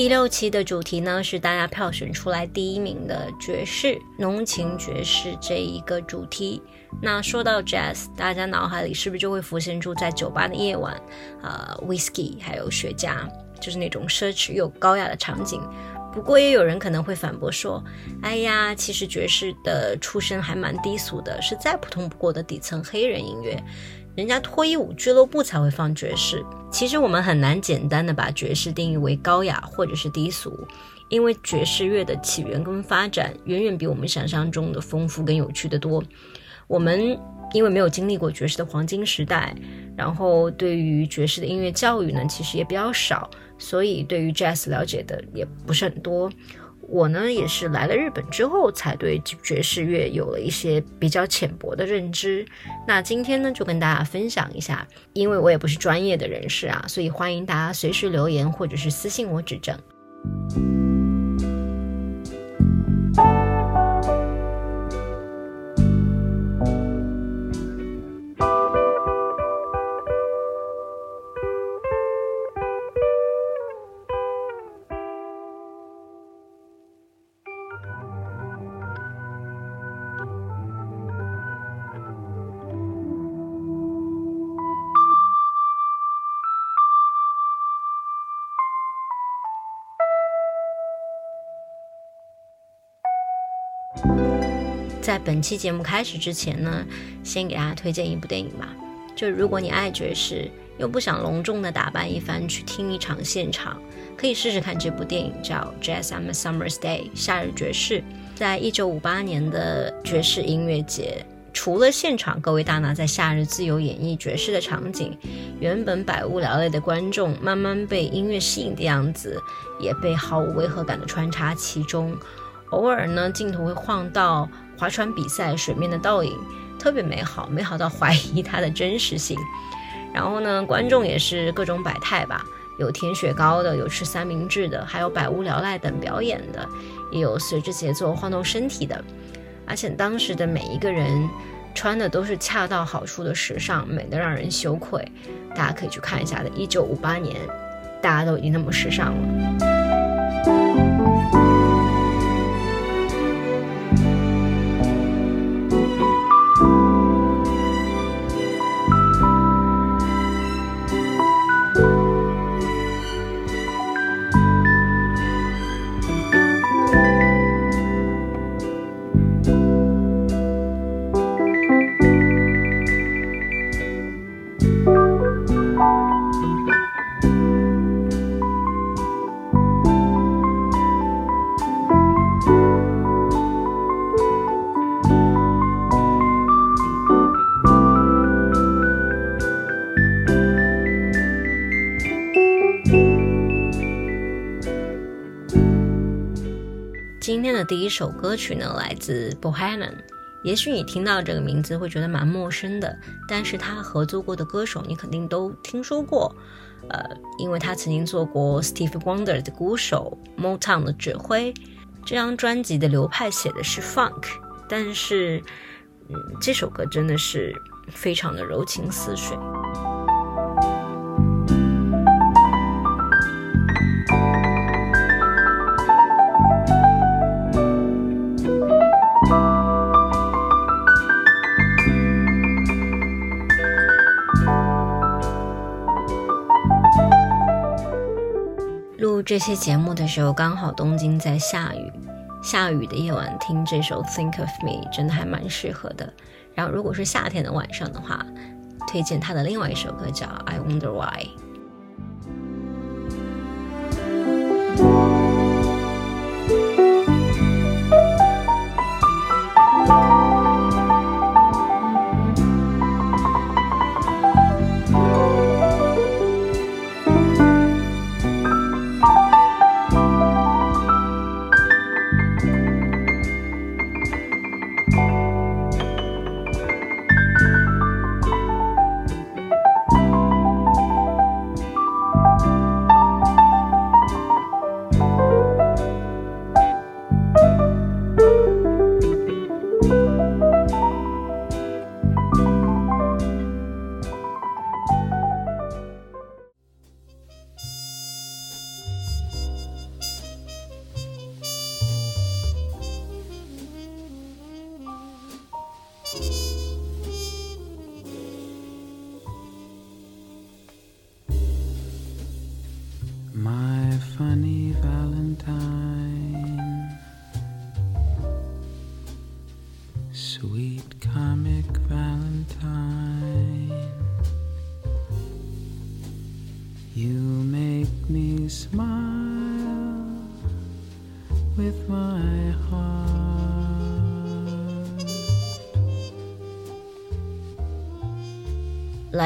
第六期的主题呢是大家票选出来第一名的爵士浓情爵士这一个主题。那说到 jazz，大家脑海里是不是就会浮现出在酒吧的夜晚，呃，whisky 还有雪茄，就是那种奢侈又高雅的场景？不过也有人可能会反驳说，哎呀，其实爵士的出身还蛮低俗的，是再普通不过的底层黑人音乐，人家脱衣舞俱乐部才会放爵士。其实我们很难简单的把爵士定义为高雅或者是低俗，因为爵士乐的起源跟发展远远比我们想象中的丰富跟有趣的多。我们因为没有经历过爵士的黄金时代，然后对于爵士的音乐教育呢，其实也比较少，所以对于 jazz 了解的也不是很多。我呢也是来了日本之后，才对爵士乐有了一些比较浅薄的认知。那今天呢，就跟大家分享一下，因为我也不是专业的人士啊，所以欢迎大家随时留言或者是私信我指正。在本期节目开始之前呢，先给大家推荐一部电影吧。就如果你爱爵士，又不想隆重的打扮一番去听一场现场，可以试试看这部电影，叫《Jazz on a Summer's Day》夏日爵士。在一九五八年的爵士音乐节，除了现场各位大拿在夏日自由演绎爵士的场景，原本百无聊赖的观众慢慢被音乐吸引的样子，也被毫无违和感的穿插其中。偶尔呢，镜头会晃到。划船比赛水面的倒影特别美好，美好到怀疑它的真实性。然后呢，观众也是各种百态吧，有舔雪糕的，有吃三明治的，还有百无聊赖等表演的，也有随着节奏晃动身体的。而且当时的每一个人穿的都是恰到好处的时尚，美得让人羞愧。大家可以去看一下的，一九五八年，大家都已经那么时尚了。第一首歌曲呢，来自 Bohannon。也许你听到这个名字会觉得蛮陌生的，但是他合作过的歌手你肯定都听说过。呃，因为他曾经做过 Steve Wonder 的鼓手，Motown 的指挥。这张专辑的流派写的是 Funk，但是，嗯，这首歌真的是非常的柔情似水。这期节目的时候，刚好东京在下雨，下雨的夜晚听这首《Think of Me》真的还蛮适合的。然后，如果是夏天的晚上的话，推荐他的另外一首歌叫《I Wonder Why》。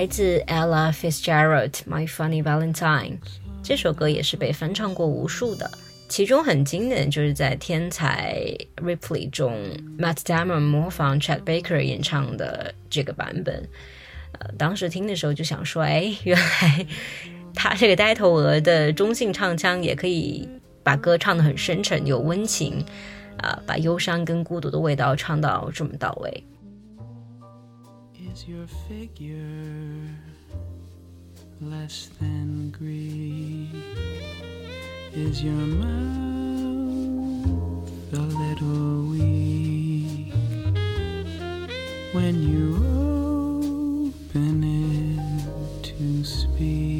来自 Ella Fitzgerald，《My Funny Valentine》这首歌也是被翻唱过无数的。其中很经典，就是在《天才 Ripley》中，Matt Damon 模仿 Chad Baker 演唱的这个版本。呃，当时听的时候就想说，哎，原来他这个呆头鹅的中性唱腔也可以把歌唱得很深沉有温情，啊，把忧伤跟孤独的味道唱到这么到位。Is your figure less than Greek? Is your mouth a little weak when you open it to speak?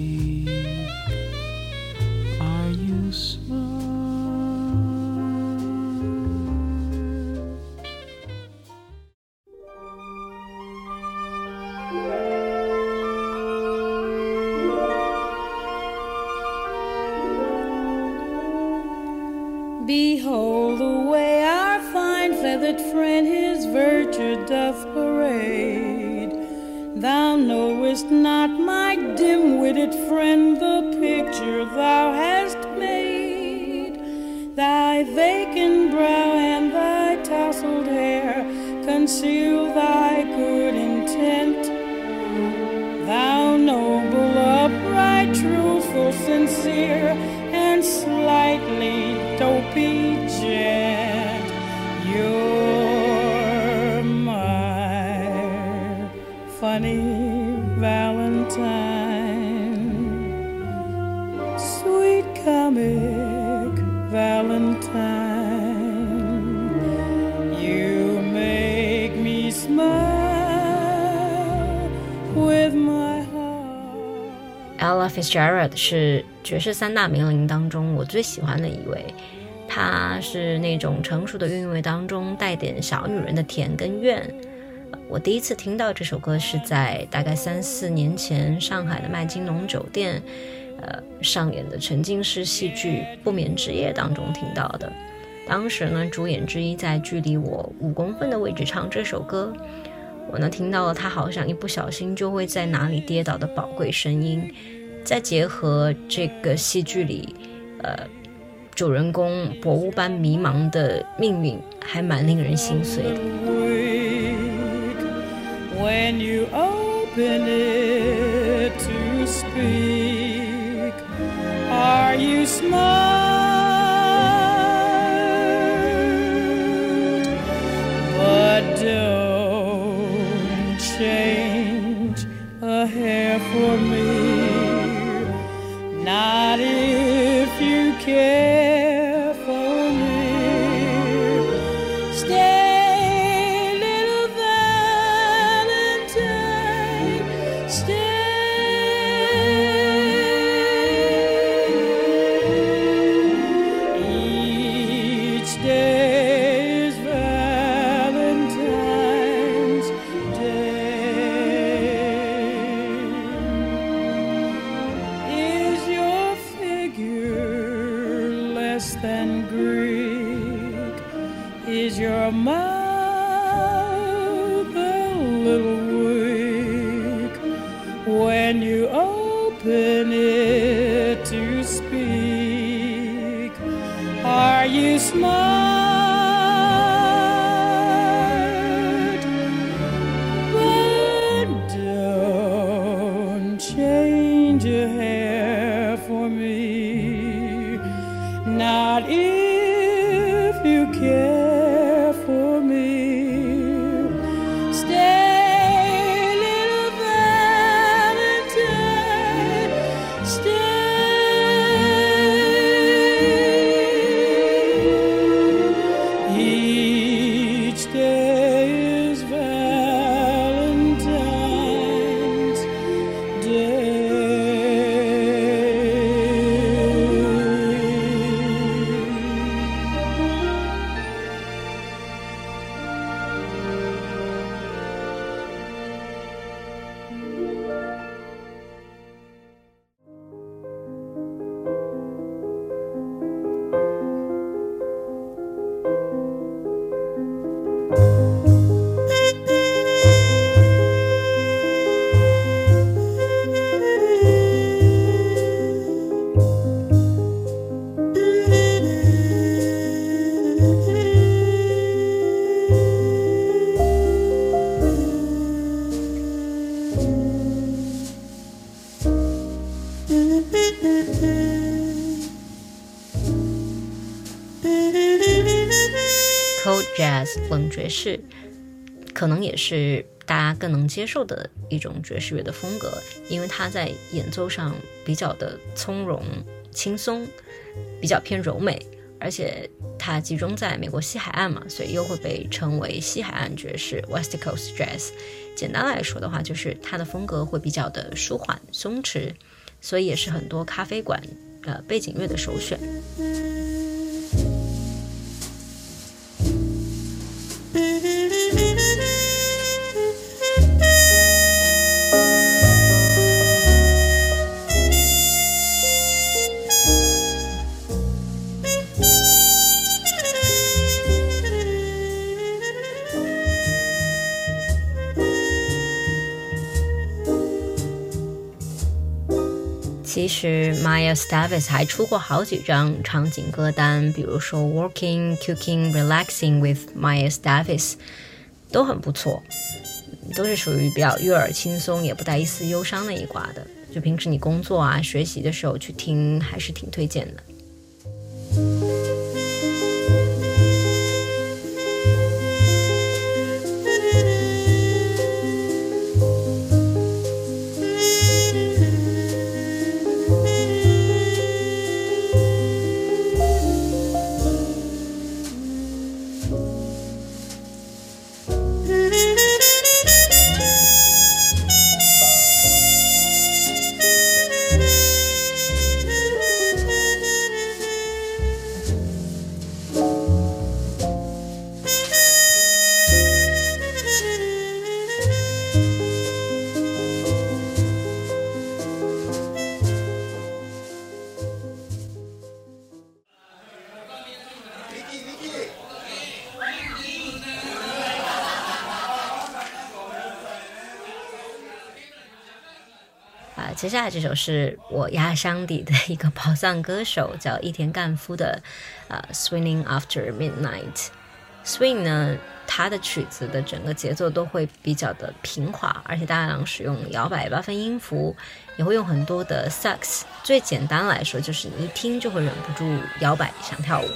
Feathered friend his virtue doth parade. Thou knowest not, my dim witted friend, the picture thou hast made. Thy vacant brow and thy tousled hair conceal comic Valentine. You make me smile with my heart. Ella Fitzgerald 是爵士三大名伶当中我最喜欢的一位，她是那种成熟的韵味当中带点小女人的甜跟怨。我第一次听到这首歌是在大概三四年前上海的麦金龙酒店，呃上演的沉浸式戏剧《不眠之夜》当中听到的。当时呢，主演之一在距离我五公分的位置唱这首歌，我呢听到了他好像一不小心就会在哪里跌倒的宝贵声音，再结合这个戏剧里，呃，主人公博物般迷茫的命运，还蛮令人心碎的。When you open it to speak. Are you smart? 冷爵士，可能也是大家更能接受的一种爵士乐的风格，因为它在演奏上比较的从容、轻松，比较偏柔美，而且它集中在美国西海岸嘛，所以又会被称为西海岸爵士 （West Coast Jazz）。简单来说的话，就是它的风格会比较的舒缓、松弛，所以也是很多咖啡馆呃背景乐的首选。实 Maya Stavis 还出过好几张场景歌单，比如说 Working、Cooking、Relaxing with Maya Stavis，都很不错，都是属于比较悦耳轻松，也不带一丝忧伤那一挂的。就平时你工作啊、学习的时候去听，还是挺推荐的。接下来这首是我压箱底的一个宝藏歌手，叫伊田干夫的，呃，《Swinging After Midnight》。Swing 呢，它的曲子的整个节奏都会比较的平滑，而且大量使用摇摆八分音符，也会用很多的 sax。最简单来说，就是你一听就会忍不住摇摆想跳舞。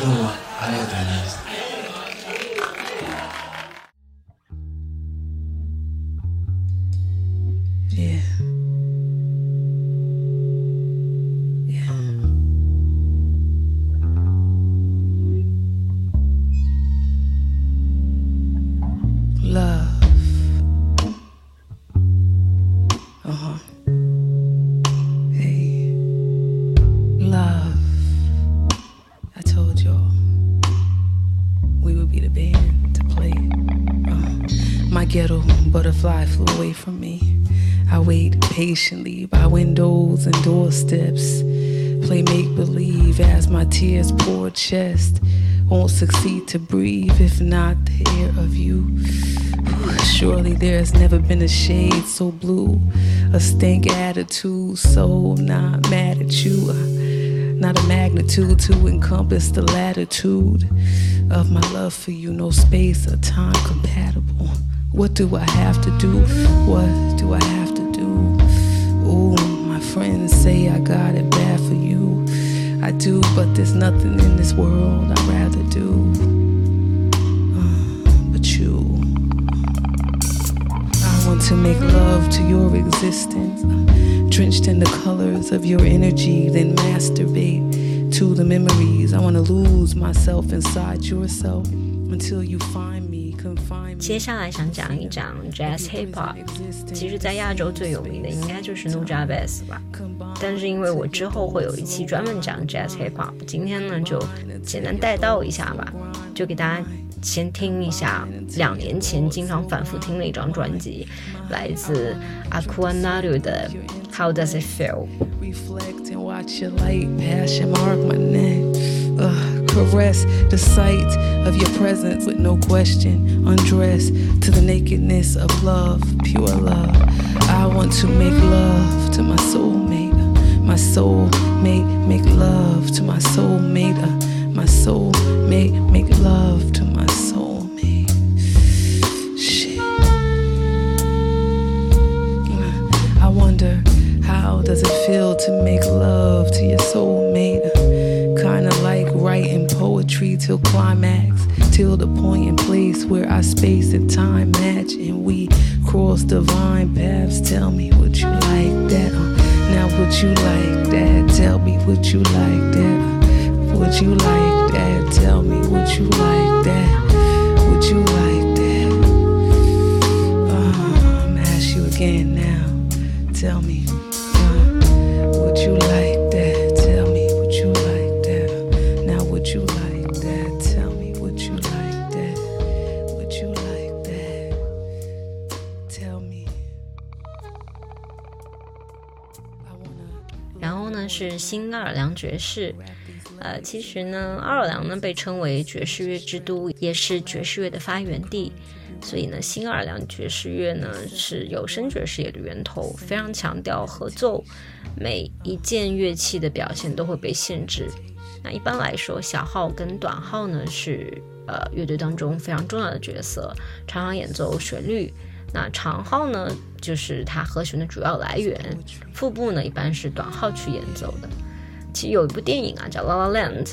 どうもありがとうございました。Patiently by windows and doorsteps. Play make believe as my tears pour chest. Won't succeed to breathe if not the air of you. Surely there's never been a shade so blue, a stank attitude, so not mad at you. Uh, not a magnitude to encompass the latitude of my love for you, no space or time compatible. What do I have to do? What do I have do? Ooh, my friends say I got it bad for you. I do, but there's nothing in this world I'd rather do. Uh, but you. I want to make love to your existence, drenched in the colors of your energy, then masturbate to the memories. I want to lose myself inside yourself until you find. 接下来想讲一讲 Jazz Hip Hop。其实，在亚洲最有名的应该就是 Nujabes 吧。但是因为我之后会有一期专门讲 Jazz Hip Hop，今天呢就简单带到一下吧，就给大家先听一下两年前经常反复听的一张专辑，来自 Aquanaru 的 How Does It Feel。Caress the sight of your presence with no question. Undress to the nakedness of love, pure love. I want to make love to my soulmate. My soulmate, make love to my soulmate. Uh, my soulmate, make love to my soulmate. Shit. I wonder how does it feel to make love to your soulmate? Poetry till climax, till the point and place where our space and time match and we cross divine paths. Tell me would you like that? Uh, now would you like that? Tell me would you like that? Uh, would you like that? Tell me would you like that? Would you like that? I'm ask you again now. Tell me, 新奥尔良爵士，呃，其实呢，奥尔良呢被称为爵士乐之都，也是爵士乐的发源地。所以呢，新奥尔良爵士乐呢是有声爵士乐的源头，非常强调合奏，每一件乐器的表现都会被限制。那一般来说，小号跟短号呢是呃乐队当中非常重要的角色，常常演奏旋律。那长号呢，就是它和弦的主要来源，腹部呢一般是短号去演奏的。其实有一部电影啊叫《La La Land》，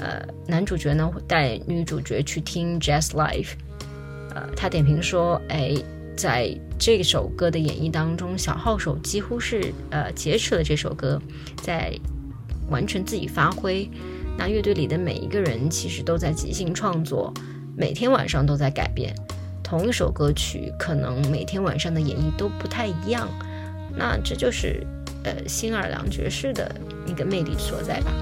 呃，男主角呢会带女主角去听 Jazz Live，呃，他点评说，哎，在这首歌的演绎当中，小号手几乎是呃劫持了这首歌，在完全自己发挥。那乐队里的每一个人其实都在即兴创作，每天晚上都在改变。同一首歌曲，可能每天晚上的演绎都不太一样。那这就是呃新奥尔良爵士的一个魅力所在吧。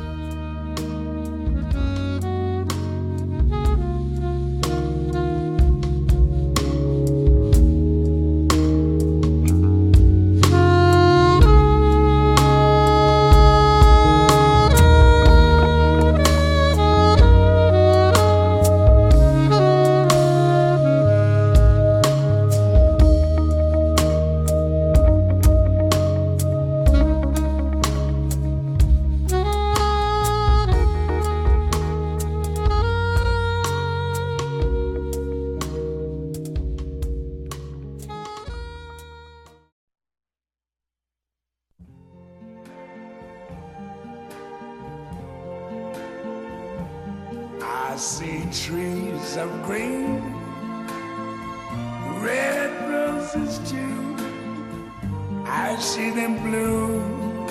I see trees of green, red roses too. I see them bloom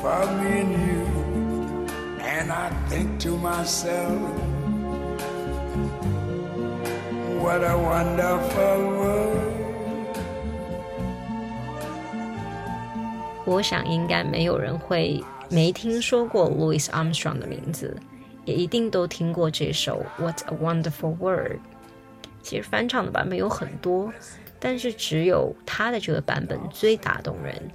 for me and you. And I think to myself, what a wonderful world. 我想应该没有人会没听说过 Louis Armstrong 的名字， 也一定都听过这首《What a Wonderful World》。其实翻唱的版本有很多，但是只有他的这个版本最打动人，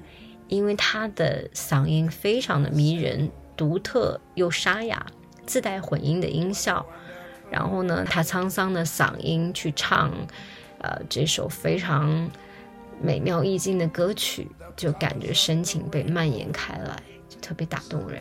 因为他的嗓音非常的迷人、独特又沙哑，自带混音的音效。然后呢，他沧桑的嗓音去唱，呃，这首非常美妙意境的歌曲，就感觉深情被蔓延开来，就特别打动人。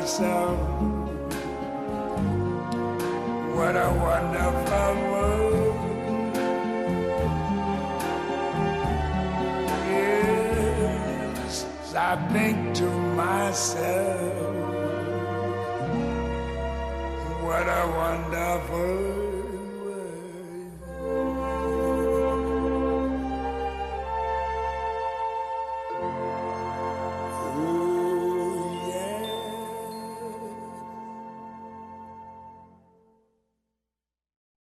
myself, what a wonderful world. Yes, I think